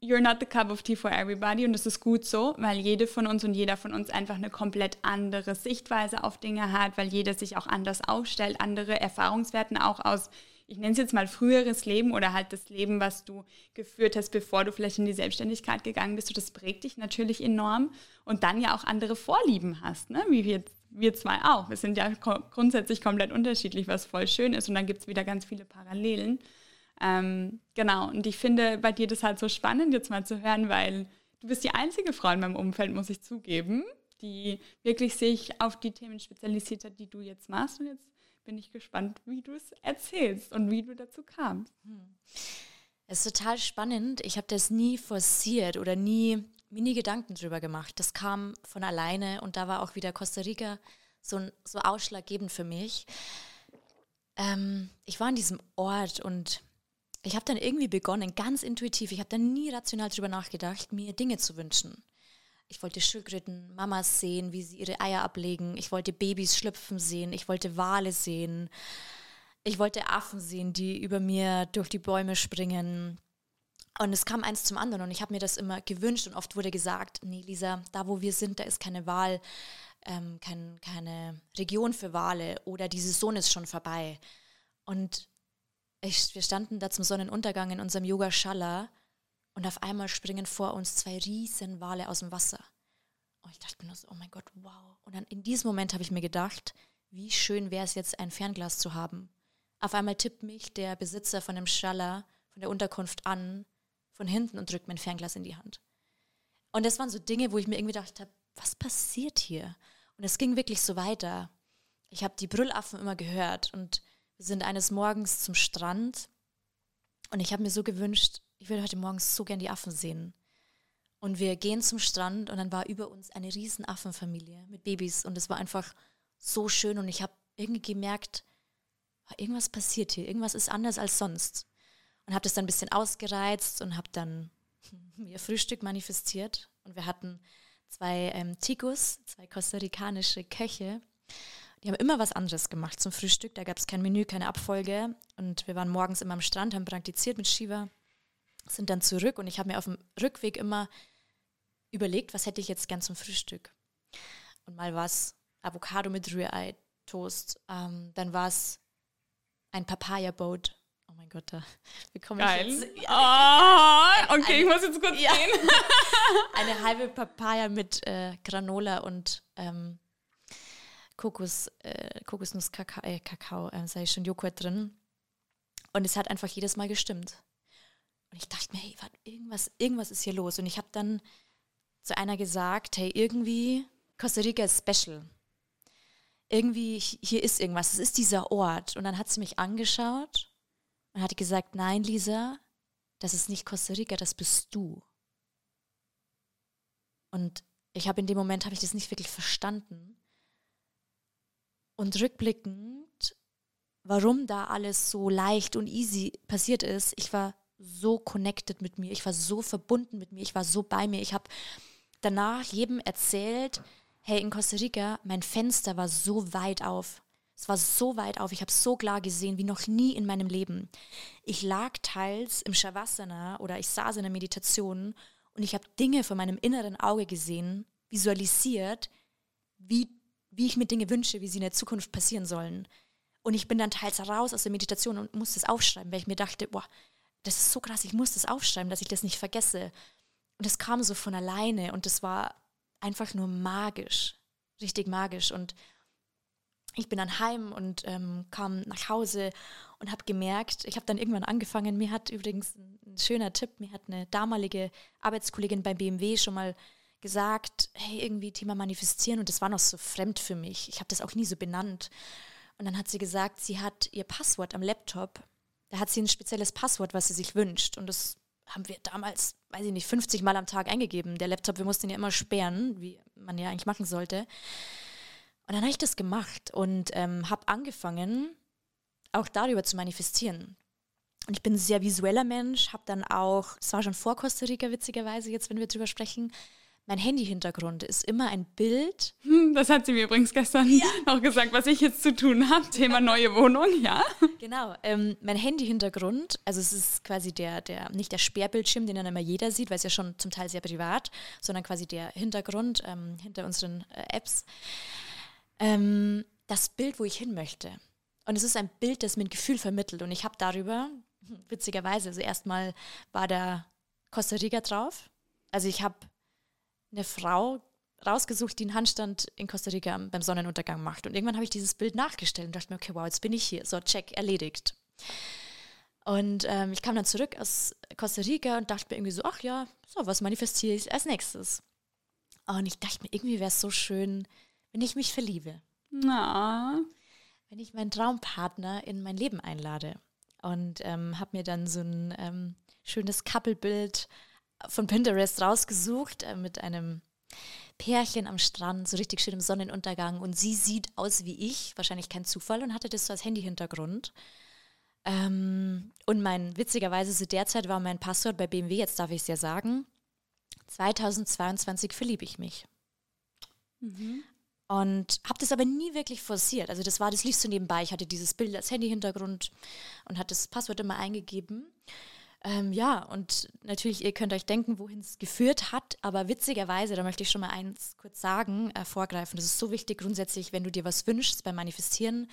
S1: you're not the cup of tea for everybody und das ist gut so, weil jede von uns und jeder von uns einfach eine komplett andere Sichtweise auf Dinge hat, weil jeder sich auch anders aufstellt, andere Erfahrungswerten auch aus, ich nenne es jetzt mal früheres Leben oder halt das Leben, was du geführt hast, bevor du vielleicht in die Selbstständigkeit gegangen bist. Und das prägt dich natürlich enorm und dann ja auch andere Vorlieben hast, ne? wie wir, wir zwei auch. Wir sind ja grundsätzlich komplett unterschiedlich, was voll schön ist und dann gibt es wieder ganz viele Parallelen. Ähm, genau, und ich finde bei dir das halt so spannend, jetzt mal zu hören, weil du bist die einzige Frau in meinem Umfeld, muss ich zugeben, die wirklich sich auf die Themen spezialisiert hat, die du jetzt machst. Und jetzt bin ich gespannt, wie du es erzählst und wie du dazu kamst. Hm.
S2: Es ist total spannend. Ich habe das nie forciert oder nie, mir nie Gedanken drüber gemacht. Das kam von alleine und da war auch wieder Costa Rica so, so ausschlaggebend für mich. Ähm, ich war an diesem Ort und ich habe dann irgendwie begonnen, ganz intuitiv, ich habe dann nie rational darüber nachgedacht, mir Dinge zu wünschen. Ich wollte Schildkröten, Mamas sehen, wie sie ihre Eier ablegen. Ich wollte Babys schlüpfen sehen. Ich wollte Wale sehen. Ich wollte Affen sehen, die über mir durch die Bäume springen. Und es kam eins zum anderen und ich habe mir das immer gewünscht und oft wurde gesagt, nee Lisa, da wo wir sind, da ist keine Wahl, ähm, kein, keine Region für Wale oder die Saison ist schon vorbei. Und ich, wir standen da zum Sonnenuntergang in unserem Yoga Shala und auf einmal springen vor uns zwei riesen Wale aus dem Wasser. Und ich dachte mir so, oh mein Gott, wow. Und dann in diesem Moment habe ich mir gedacht, wie schön wäre es jetzt, ein Fernglas zu haben. Auf einmal tippt mich der Besitzer von dem Shala, von der Unterkunft an, von hinten und drückt mein Fernglas in die Hand. Und das waren so Dinge, wo ich mir irgendwie gedacht habe, was passiert hier? Und es ging wirklich so weiter. Ich habe die Brüllaffen immer gehört und wir sind eines Morgens zum Strand und ich habe mir so gewünscht, ich würde heute Morgen so gern die Affen sehen. Und wir gehen zum Strand und dann war über uns eine riesen Affenfamilie mit Babys und es war einfach so schön und ich habe irgendwie gemerkt, irgendwas passiert hier, irgendwas ist anders als sonst. Und habe das dann ein bisschen ausgereizt und habe dann <laughs> mir Frühstück manifestiert und wir hatten zwei ähm, Ticos, zwei kostarikanische Köche die haben immer was anderes gemacht zum Frühstück. Da gab es kein Menü, keine Abfolge. Und wir waren morgens immer am Strand, haben praktiziert mit Shiva, sind dann zurück und ich habe mir auf dem Rückweg immer überlegt, was hätte ich jetzt gern zum Frühstück. Und mal war es Avocado mit Rührei, Toast. Ähm, dann war es ein Papaya-Boat. Oh mein Gott, da bekomme
S1: ich jetzt... <laughs> Ja, oh, okay, eine, ich muss jetzt kurz ja, gehen. <laughs>
S2: eine halbe Papaya mit äh, Granola und ähm, Kokos, äh, Kokosnuss, Kakao, äh, Kakao äh, sei schon Joghurt drin. Und es hat einfach jedes Mal gestimmt. Und ich dachte mir, hey, irgendwas, irgendwas ist hier los. Und ich habe dann zu einer gesagt, hey, irgendwie Costa Rica ist special. Irgendwie, hier ist irgendwas, es ist dieser Ort. Und dann hat sie mich angeschaut und hat gesagt, nein, Lisa, das ist nicht Costa Rica, das bist du. Und ich habe in dem Moment, habe ich das nicht wirklich verstanden. Und rückblickend, warum da alles so leicht und easy passiert ist, ich war so connected mit mir, ich war so verbunden mit mir, ich war so bei mir. Ich habe danach jedem erzählt, hey, in Costa Rica, mein Fenster war so weit auf. Es war so weit auf, ich habe so klar gesehen wie noch nie in meinem Leben. Ich lag teils im Shavasana oder ich saß in der Meditation und ich habe Dinge vor meinem inneren Auge gesehen, visualisiert, wie wie ich mir Dinge wünsche, wie sie in der Zukunft passieren sollen. Und ich bin dann teils raus aus der Meditation und musste es aufschreiben, weil ich mir dachte, boah, das ist so krass, ich muss das aufschreiben, dass ich das nicht vergesse. Und es kam so von alleine und das war einfach nur magisch, richtig magisch. Und ich bin dann heim und ähm, kam nach Hause und habe gemerkt, ich habe dann irgendwann angefangen, mir hat übrigens ein schöner Tipp, mir hat eine damalige Arbeitskollegin beim BMW schon mal gesagt, hey, irgendwie Thema Manifestieren und das war noch so fremd für mich. Ich habe das auch nie so benannt. Und dann hat sie gesagt, sie hat ihr Passwort am Laptop. Da hat sie ein spezielles Passwort, was sie sich wünscht. Und das haben wir damals, weiß ich nicht, 50 Mal am Tag eingegeben. Der Laptop, wir mussten ihn ja immer sperren, wie man ja eigentlich machen sollte. Und dann habe ich das gemacht und ähm, habe angefangen, auch darüber zu manifestieren. Und ich bin ein sehr visueller Mensch, habe dann auch, es war schon vor Costa Rica witzigerweise, jetzt wenn wir drüber sprechen, mein Handy-Hintergrund ist immer ein Bild.
S1: Hm, das hat sie mir übrigens gestern ja. <laughs> noch gesagt, was ich jetzt zu tun habe. Thema neue Wohnung, ja.
S2: Genau. Ähm, mein Handy-Hintergrund, also es ist quasi der, der, nicht der Sperrbildschirm, den dann immer jeder sieht, weil es ja schon zum Teil sehr privat, sondern quasi der Hintergrund ähm, hinter unseren äh, Apps. Ähm, das Bild, wo ich hin möchte. Und es ist ein Bild, das mir ein Gefühl vermittelt. Und ich habe darüber, witzigerweise, also erstmal war da Costa Rica drauf. Also ich habe eine Frau rausgesucht, die einen Handstand in Costa Rica beim Sonnenuntergang macht. Und irgendwann habe ich dieses Bild nachgestellt und dachte mir, okay, wow, jetzt bin ich hier. So, check, erledigt. Und ähm, ich kam dann zurück aus Costa Rica und dachte mir irgendwie so, ach ja, so, was manifestiere ich als nächstes? Und ich dachte mir, irgendwie wäre es so schön, wenn ich mich verliebe.
S1: Na.
S2: Wenn ich meinen Traumpartner in mein Leben einlade. Und ähm, habe mir dann so ein ähm, schönes Couple-Bild von Pinterest rausgesucht äh, mit einem Pärchen am Strand, so richtig schön im Sonnenuntergang. Und sie sieht aus wie ich, wahrscheinlich kein Zufall, und hatte das so als Handy-Hintergrund. Ähm, und mein, witzigerweise, zu der Zeit war mein Passwort bei BMW, jetzt darf ich es ja sagen, 2022 verliebe ich mich. Mhm. Und habe das aber nie wirklich forciert. Also das war, das lief so nebenbei. Ich hatte dieses Bild als Handy-Hintergrund und hatte das Passwort immer eingegeben. Ähm, ja, und natürlich, ihr könnt euch denken, wohin es geführt hat, aber witzigerweise, da möchte ich schon mal eins kurz sagen, äh, vorgreifen. Das ist so wichtig grundsätzlich, wenn du dir was wünschst beim Manifestieren,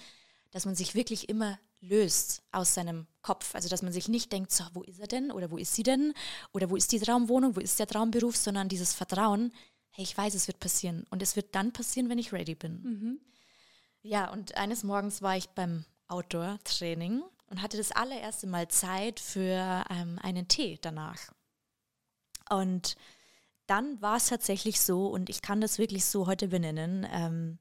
S2: dass man sich wirklich immer löst aus seinem Kopf. Also, dass man sich nicht denkt, so, wo ist er denn oder wo ist sie denn oder wo ist die Traumwohnung, wo ist der Traumberuf, sondern dieses Vertrauen, hey, ich weiß, es wird passieren und es wird dann passieren, wenn ich ready bin. Mhm. Ja, und eines Morgens war ich beim Outdoor-Training und hatte das allererste Mal Zeit für ähm, einen Tee danach. Und dann war es tatsächlich so, und ich kann das wirklich so heute benennen, ähm,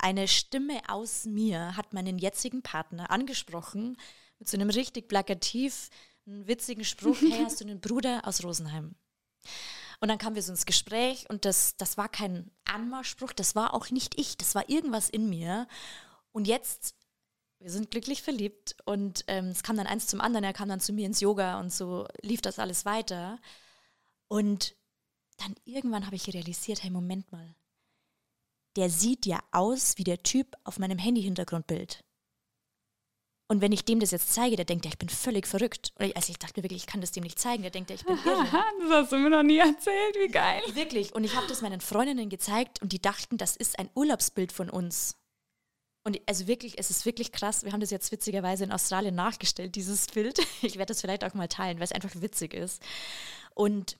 S2: eine Stimme aus mir hat meinen jetzigen Partner angesprochen mit so einem richtig plakativ, witzigen Spruch, hey, hast du einen Bruder aus Rosenheim? Und dann kamen wir so ins Gespräch und das, das war kein Anmachspruch, das war auch nicht ich, das war irgendwas in mir. Und jetzt wir sind glücklich verliebt und ähm, es kam dann eins zum anderen. Er kam dann zu mir ins Yoga und so lief das alles weiter. Und dann irgendwann habe ich realisiert, hey, Moment mal, der sieht ja aus wie der Typ auf meinem Handy-Hintergrundbild. Und wenn ich dem das jetzt zeige, der denkt ja, ich bin völlig verrückt. Also ich dachte mir wirklich, ich kann das dem nicht zeigen. Der denkt ja, ich bin irre. <laughs>
S1: das hast du mir noch nie erzählt, wie geil.
S2: Wirklich. Und ich habe das meinen Freundinnen gezeigt und die dachten, das ist ein Urlaubsbild von uns. Und also wirklich, es ist wirklich krass. Wir haben das jetzt witzigerweise in Australien nachgestellt, dieses Bild. <laughs> Ich werde das vielleicht auch mal teilen, weil es einfach witzig ist. Und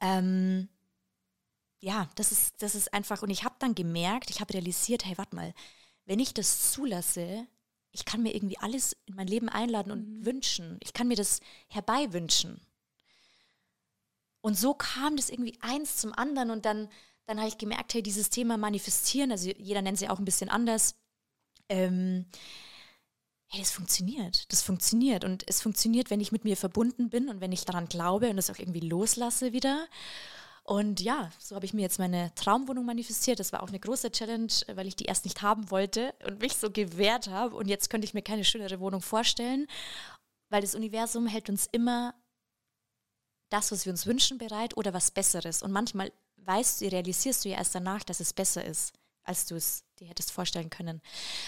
S2: ähm, ja, das ist, das ist einfach, und ich habe dann gemerkt, ich habe realisiert, hey, warte mal, wenn ich das zulasse, ich kann mir irgendwie alles in mein Leben einladen und mhm. wünschen. Ich kann mir das herbeiwünschen. Und so kam das irgendwie eins zum anderen und dann, dann habe ich gemerkt, hey, dieses Thema manifestieren, also jeder nennt sie auch ein bisschen anders, ähm, hey, das funktioniert. Das funktioniert. Und es funktioniert, wenn ich mit mir verbunden bin und wenn ich daran glaube und das auch irgendwie loslasse wieder. Und ja, so habe ich mir jetzt meine Traumwohnung manifestiert. Das war auch eine große Challenge, weil ich die erst nicht haben wollte und mich so gewehrt habe. Und jetzt könnte ich mir keine schönere Wohnung vorstellen, weil das Universum hält uns immer das, was wir uns wünschen, bereit oder was Besseres. Und manchmal weißt du, realisierst du ja erst danach, dass es besser ist als du es dir hättest vorstellen können.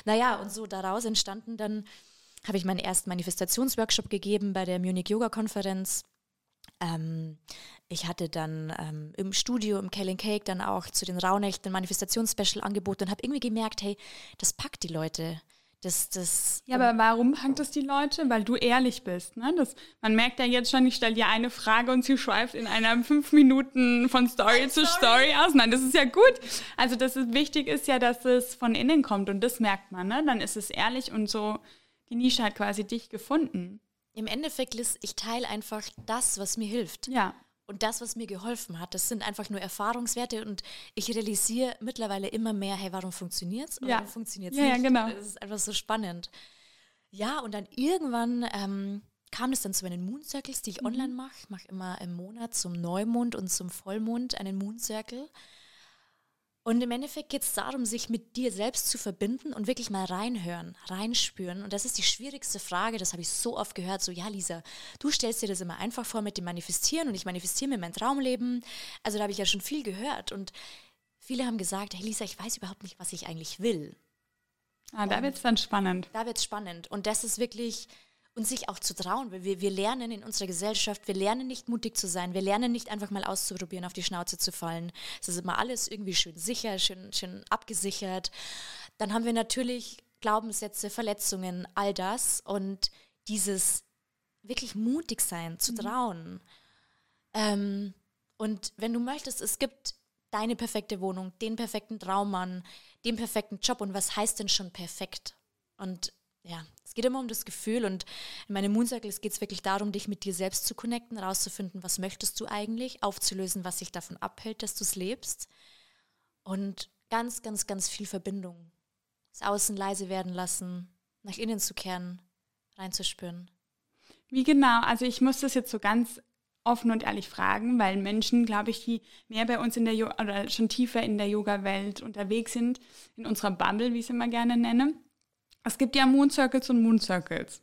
S2: Naja, und so daraus entstanden dann, habe ich meinen ersten Manifestationsworkshop gegeben bei der Munich Yoga Konferenz. Ähm, ich hatte dann ähm, im Studio, im Kale Cake, dann auch zu den Rauhnächten ein Manifestationsspecial angeboten und habe irgendwie gemerkt, hey, das packt die Leute. Das, das,
S1: ja, aber warum packt das die Leute? Weil du ehrlich bist. Ne? Das, man merkt ja jetzt schon, ich stelle dir eine Frage und sie schweift in einer fünf Minuten von Story zu Story. Story aus. Nein, das ist ja gut. Also das ist wichtig ist ja, dass es von innen kommt und das merkt man. Ne? Dann ist es ehrlich und so, die Nische hat quasi dich gefunden.
S2: Im Endeffekt, Liz, ich teile einfach das, was mir hilft.
S1: Ja.
S2: Und das, was mir geholfen hat, das sind einfach nur Erfahrungswerte und ich realisiere mittlerweile immer mehr, hey, warum funktioniert es?
S1: Ja.
S2: Warum funktioniert es
S1: Ja, ja,
S2: nicht?
S1: genau.
S2: Das ist einfach so spannend. Ja, und dann irgendwann ähm, kam es dann zu meinen Moon Circles, die ich online mache. Ich mache immer im Monat zum Neumond und zum Vollmond einen Moon Circle. Und im Endeffekt geht es darum, sich mit dir selbst zu verbinden und wirklich mal reinhören, reinspüren. Und das ist die schwierigste Frage, das habe ich so oft gehört, so, ja Lisa, du stellst dir das immer einfach vor mit dem Manifestieren und ich manifestiere mir mein Traumleben. Also da habe ich ja schon viel gehört. Und viele haben gesagt, hey Lisa, ich weiß überhaupt nicht, was ich eigentlich will.
S1: Ah, da wird es dann spannend.
S2: Da wird es spannend. Und das ist wirklich, uns sich auch zu trauen, weil wir, wir lernen in unserer Gesellschaft, wir lernen nicht mutig zu sein, wir lernen nicht einfach mal auszuprobieren, auf die Schnauze zu fallen. Es ist immer alles irgendwie schön sicher, schön, schön abgesichert. Dann haben wir natürlich Glaubenssätze, Verletzungen, all das und dieses wirklich mutig sein, zu trauen. Ähm, und wenn du möchtest, es gibt deine perfekte Wohnung, den perfekten Traummann, den perfekten Job und was heißt denn schon perfekt? Und ja, es geht immer um das Gefühl und in meinem Moon Circles geht es wirklich darum, dich mit dir selbst zu connecten, rauszufinden, was möchtest du eigentlich, aufzulösen, was sich davon abhält, dass du es lebst und ganz, ganz, ganz viel Verbindung. Das Außen leise werden lassen, nach innen zu kehren, reinzuspüren.
S1: Wie genau? Also ich muss das jetzt so ganz offen und ehrlich fragen, weil Menschen, glaube ich, die mehr bei uns in der jo oder schon tiefer in der Yoga-Welt unterwegs sind, in unserer Bubble, wie ich es immer gerne nenne. Es gibt ja Moon Circles und Moon Circles.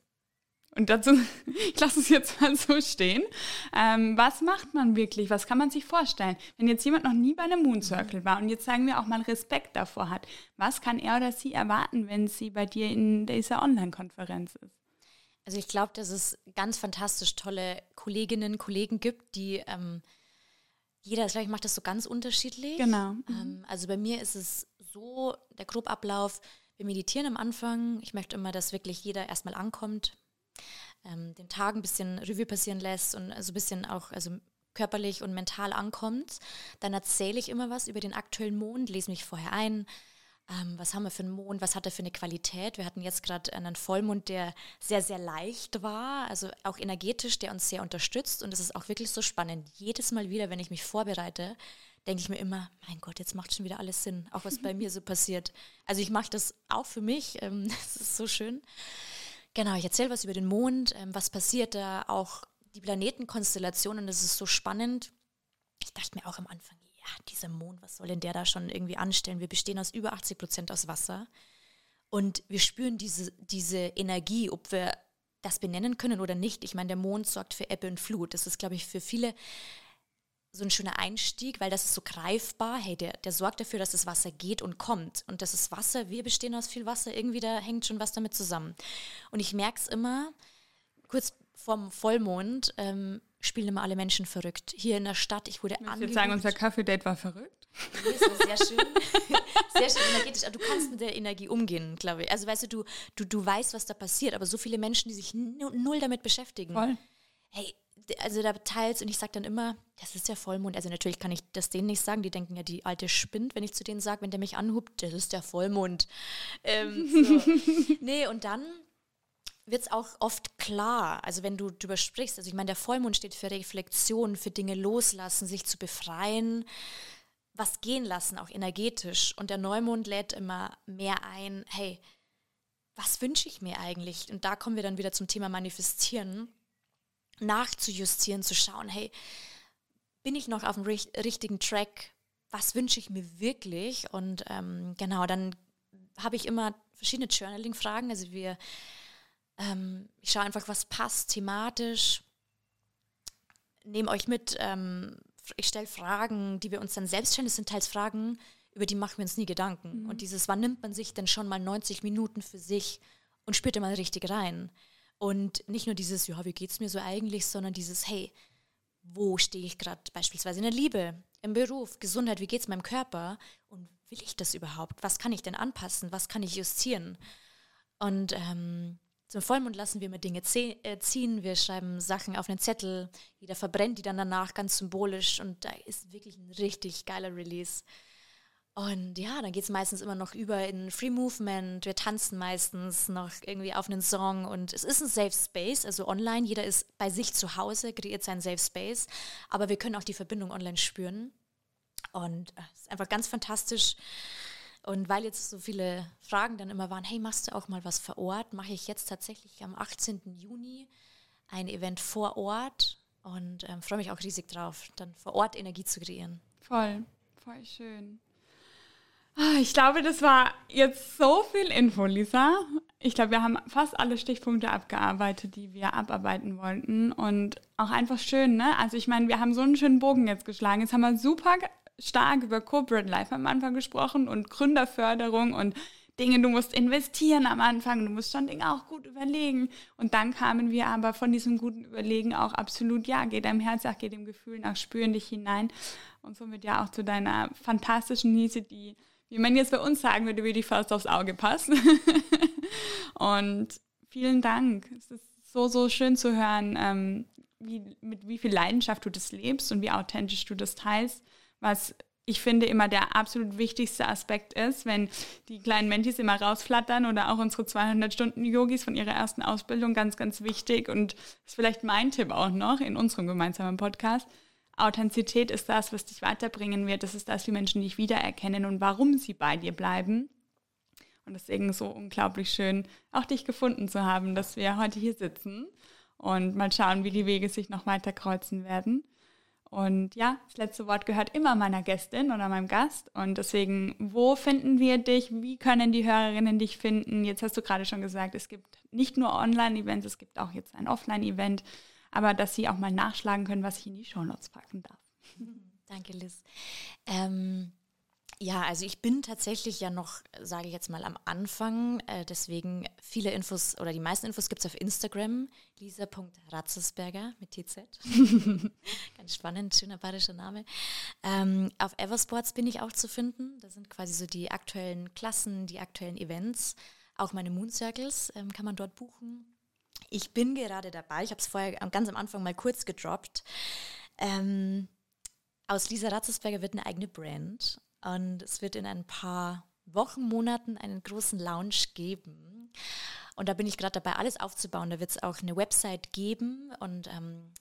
S1: Und dazu, <laughs> ich lasse es jetzt mal so stehen. Ähm, was macht man wirklich? Was kann man sich vorstellen? Wenn jetzt jemand noch nie bei einem Moon Circle war und jetzt sagen wir auch mal Respekt davor hat, was kann er oder sie erwarten, wenn sie bei dir in dieser Online-Konferenz ist?
S2: Also ich glaube, dass es ganz fantastisch tolle Kolleginnen, Kollegen gibt, die ähm, jeder, ich macht das so ganz unterschiedlich.
S1: Genau. Mhm.
S2: Ähm, also bei mir ist es so, der Grobablauf, wir meditieren am Anfang. Ich möchte immer, dass wirklich jeder erstmal ankommt, ähm, den Tag ein bisschen Revue passieren lässt und so ein bisschen auch also körperlich und mental ankommt. Dann erzähle ich immer was über den aktuellen Mond, lese mich vorher ein, ähm, was haben wir für einen Mond, was hat er für eine Qualität. Wir hatten jetzt gerade einen Vollmond, der sehr, sehr leicht war, also auch energetisch, der uns sehr unterstützt. Und es ist auch wirklich so spannend. Jedes Mal wieder, wenn ich mich vorbereite, denke ich mir immer, mein Gott, jetzt macht schon wieder alles Sinn, auch was bei mir so passiert. Also ich mache das auch für mich, <laughs> ähm, das ist so schön. Genau, ich erzähle was über den Mond, ähm, was passiert da, auch die Planetenkonstellationen, das ist so spannend. Ich dachte mir auch am Anfang, ja, dieser Mond, was soll denn der da schon irgendwie anstellen? Wir bestehen aus über 80 Prozent aus Wasser und wir spüren diese, diese Energie, ob wir das benennen können oder nicht. Ich meine, der Mond sorgt für Ebbe und Flut. Das ist, glaube ich, für viele so ein schöner Einstieg, weil das ist so greifbar. Hey, der, der sorgt dafür, dass das Wasser geht und kommt. Und das ist Wasser, wir bestehen aus viel Wasser, irgendwie da hängt schon was damit zusammen. Und ich merke es immer, kurz vorm Vollmond ähm, spielen immer alle Menschen verrückt. Hier in der Stadt, ich wurde
S1: angeguckt. Ich würde sagen, unser Kaffee-Date war verrückt.
S2: Nee, das war sehr schön. <laughs> sehr schön energetisch. Du kannst mit der Energie umgehen, glaube ich. Also weißt du, du, du, du weißt, was da passiert, aber so viele Menschen, die sich null damit beschäftigen.
S1: Voll.
S2: Hey, also da teils und ich sage dann immer, das ist der Vollmond. Also natürlich kann ich das denen nicht sagen. Die denken ja, die alte spinnt, wenn ich zu denen sage, wenn der mich anhubt, das ist der Vollmond. Ähm, so. <laughs> nee, und dann wird es auch oft klar, also wenn du drüber sprichst, also ich meine, der Vollmond steht für Reflexion, für Dinge loslassen, sich zu befreien, was gehen lassen, auch energetisch. Und der Neumond lädt immer mehr ein, hey, was wünsche ich mir eigentlich? Und da kommen wir dann wieder zum Thema Manifestieren, nachzujustieren, zu schauen, hey, bin ich noch auf dem richtigen Track? Was wünsche ich mir wirklich? Und ähm, genau, dann habe ich immer verschiedene Journaling-Fragen. Also wir ähm, ich schaue einfach, was passt thematisch. Nehme euch mit. Ähm, ich stelle Fragen, die wir uns dann selbst stellen. Das sind teils Fragen, über die machen wir uns nie Gedanken. Mhm. Und dieses, wann nimmt man sich denn schon mal 90 Minuten für sich und spürt mal richtig rein? Und nicht nur dieses, ja, wie geht es mir so eigentlich, sondern dieses, hey, wo stehe ich gerade beispielsweise in der Liebe, im Beruf, Gesundheit, wie geht es meinem Körper und will ich das überhaupt? Was kann ich denn anpassen? Was kann ich justieren? Und ähm, zum Vollmond lassen wir immer Dinge äh, ziehen. Wir schreiben Sachen auf einen Zettel. Jeder verbrennt die dann danach ganz symbolisch. Und da ist wirklich ein richtig geiler Release. Und ja, dann geht es meistens immer noch über in Free Movement. Wir tanzen meistens noch irgendwie auf einen Song. Und es ist ein Safe Space, also online. Jeder ist bei sich zu Hause, kreiert seinen Safe Space. Aber wir können auch die Verbindung online spüren. Und äh, es ist einfach ganz fantastisch. Und weil jetzt so viele Fragen dann immer waren, hey, machst du auch mal was vor Ort, mache ich jetzt tatsächlich am 18. Juni ein Event vor Ort und ähm, freue mich auch riesig drauf, dann vor Ort Energie zu kreieren.
S1: Voll, voll schön. Ah, ich glaube, das war jetzt so viel Info, Lisa. Ich glaube, wir haben fast alle Stichpunkte abgearbeitet, die wir abarbeiten wollten. Und auch einfach schön, ne? Also ich meine, wir haben so einen schönen Bogen jetzt geschlagen. Jetzt haben wir super stark über Corporate Life am Anfang gesprochen und Gründerförderung und Dinge, du musst investieren am Anfang, du musst schon Dinge auch gut überlegen. Und dann kamen wir aber von diesem guten Überlegen auch absolut, ja, geh deinem Herz nach, geh dem Gefühl nach, spüren dich hinein und somit ja auch zu deiner fantastischen Niese, die wie man jetzt bei uns sagen würde, wie die Faust aufs Auge passt. <laughs> und vielen Dank. Es ist so, so schön zu hören, ähm, wie, mit wie viel Leidenschaft du das lebst und wie authentisch du das teilst, was ich finde immer der absolut wichtigste Aspekt ist, wenn die kleinen Mentis immer rausflattern oder auch unsere 200 Stunden Yogis von ihrer ersten Ausbildung ganz, ganz wichtig und ist vielleicht mein Tipp auch noch in unserem gemeinsamen Podcast, Authentizität ist das, was dich weiterbringen wird. Das ist das, wie Menschen dich wiedererkennen und warum sie bei dir bleiben. Und deswegen so unglaublich schön, auch dich gefunden zu haben, dass wir heute hier sitzen und mal schauen, wie die Wege sich noch weiter kreuzen werden. Und ja, das letzte Wort gehört immer meiner Gästin oder meinem Gast. Und deswegen, wo finden wir dich? Wie können die Hörerinnen dich finden? Jetzt hast du gerade schon gesagt, es gibt nicht nur Online-Events, es gibt auch jetzt ein Offline-Event aber dass sie auch mal nachschlagen können, was ich in die Shownotes packen darf. <laughs>
S2: Danke, Liz. Ähm, ja, also ich bin tatsächlich ja noch, sage ich jetzt mal, am Anfang. Äh, deswegen viele Infos oder die meisten Infos gibt es auf Instagram. Lisa.ratzesberger mit TZ. <laughs> Ganz spannend, schöner bayerischer Name. Ähm, auf Eversports bin ich auch zu finden. Da sind quasi so die aktuellen Klassen, die aktuellen Events. Auch meine Moon Circles ähm, kann man dort buchen. Ich bin gerade dabei, ich habe es vorher ganz am Anfang mal kurz gedroppt. Ähm, aus Lisa Ratzesberger wird eine eigene Brand und es wird in ein paar Wochen, Monaten einen großen Launch geben. Und da bin ich gerade dabei, alles aufzubauen. Da wird es auch eine Website geben und ähm,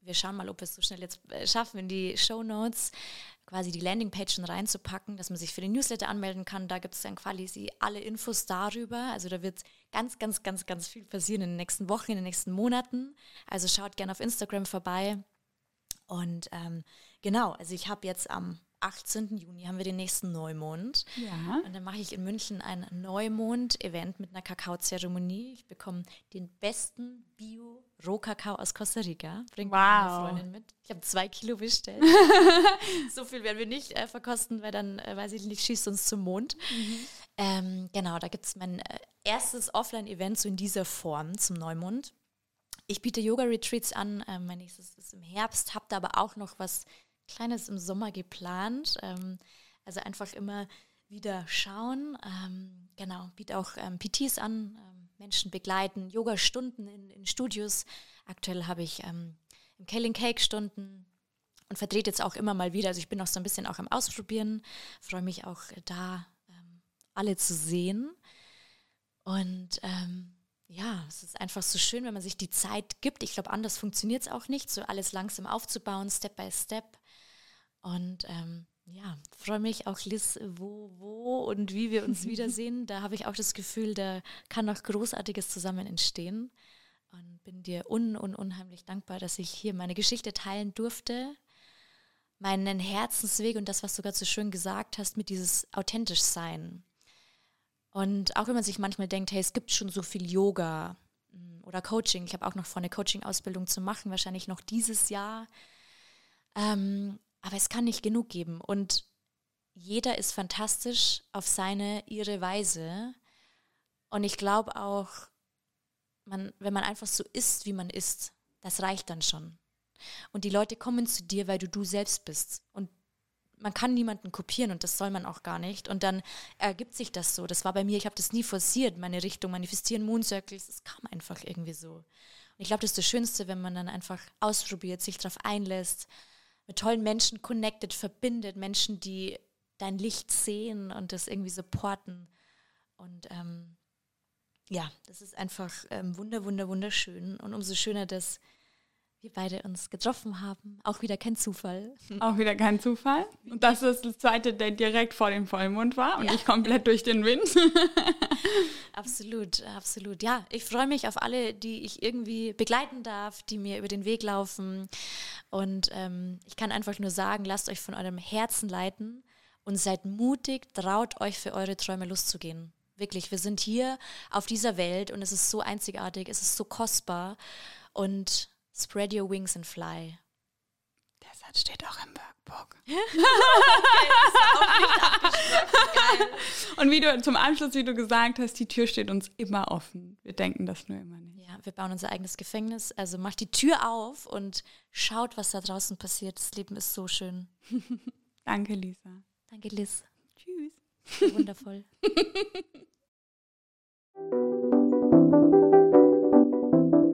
S2: wir schauen mal, ob wir es so schnell jetzt äh, schaffen, in die Show Notes quasi die Landingpage schon reinzupacken, dass man sich für den Newsletter anmelden kann. Da gibt es dann quasi alle Infos darüber. Also da wird ganz, ganz, ganz, ganz viel passieren in den nächsten Wochen, in den nächsten Monaten. Also schaut gerne auf Instagram vorbei. Und ähm, genau, also ich habe jetzt am 18. Juni haben wir den nächsten Neumond. Ja. Und dann mache ich in München ein Neumond-Event mit einer Kakaozeremonie. Ich bekomme den besten Bio-Rohkakao aus Costa Rica. Bringt wow. meine Freundin mit. Ich habe zwei Kilo bestellt. <laughs> so viel werden wir nicht äh, verkosten, weil dann, äh, weiß ich nicht, schießt uns zum Mond. Mhm. Ähm, genau, da gibt es mein äh, erstes Offline-Event so in dieser Form zum Neumond. Ich biete Yoga-Retreats an. Ähm, mein nächstes ist im Herbst, habe da aber auch noch was Kleines im Sommer geplant. Ähm, also einfach immer wieder schauen. Ähm, genau, biete auch ähm, PTs an, ähm, Menschen begleiten, Yoga-Stunden in, in, Studios. Aktuell habe ich ähm, im Kaling Cake Stunden und vertrete jetzt auch immer mal wieder. Also ich bin noch so ein bisschen auch am Ausprobieren. Freue mich auch da ähm, alle zu sehen. Und ähm, ja, es ist einfach so schön, wenn man sich die Zeit gibt. Ich glaube, anders funktioniert es auch nicht, so alles langsam aufzubauen, Step by Step. Und ähm, ja, freue mich auch, Liz, wo, wo und wie wir uns <laughs> wiedersehen. Da habe ich auch das Gefühl, da kann noch Großartiges zusammen entstehen. Und bin dir un, un, unheimlich dankbar, dass ich hier meine Geschichte teilen durfte. Meinen Herzensweg und das, was du gerade so schön gesagt hast, mit dieses authentisch sein. Und auch wenn man sich manchmal denkt, hey, es gibt schon so viel Yoga mm, oder Coaching. Ich habe auch noch vor, eine Coaching-Ausbildung zu machen, wahrscheinlich noch dieses Jahr. Ähm, aber es kann nicht genug geben. Und jeder ist fantastisch auf seine, ihre Weise. Und ich glaube auch, man, wenn man einfach so ist, wie man ist, das reicht dann schon. Und die Leute kommen zu dir, weil du du selbst bist. Und man kann niemanden kopieren und das soll man auch gar nicht. Und dann ergibt sich das so. Das war bei mir, ich habe das nie forciert, meine Richtung manifestieren, Moon Circles. Es kam einfach irgendwie so. Und ich glaube, das ist das Schönste, wenn man dann einfach ausprobiert, sich darauf einlässt, mit tollen Menschen connected, verbindet, Menschen, die dein Licht sehen und das irgendwie supporten. Und ähm, ja, das ist einfach ähm, wunder, wunder, wunderschön. Und umso schöner, dass wir beide uns getroffen haben. Auch wieder kein Zufall. <laughs>
S1: Auch wieder kein Zufall. Und das ist das zweite Date direkt vor dem Vollmond war und ja. ich komplett durch den Wind. <laughs>
S2: absolut, absolut. Ja, ich freue mich auf alle, die ich irgendwie begleiten darf, die mir über den Weg laufen. Und ähm, ich kann einfach nur sagen, lasst euch von eurem Herzen leiten und seid mutig, traut euch für eure Träume loszugehen. Wirklich, wir sind hier auf dieser Welt und es ist so einzigartig, es ist so kostbar und spread your wings and fly.
S1: Der Satz steht auch im Workbook. <laughs> okay, und wie du zum Abschluss, wie du gesagt hast, die Tür steht uns immer offen. Wir denken das nur immer nicht.
S2: Ja, wir bauen unser eigenes Gefängnis. Also macht die Tür auf und schaut, was da draußen passiert. Das Leben ist so schön. <laughs>
S1: Danke, Lisa.
S2: Danke, Liz.
S1: Tschüss.
S2: Wundervoll. <laughs>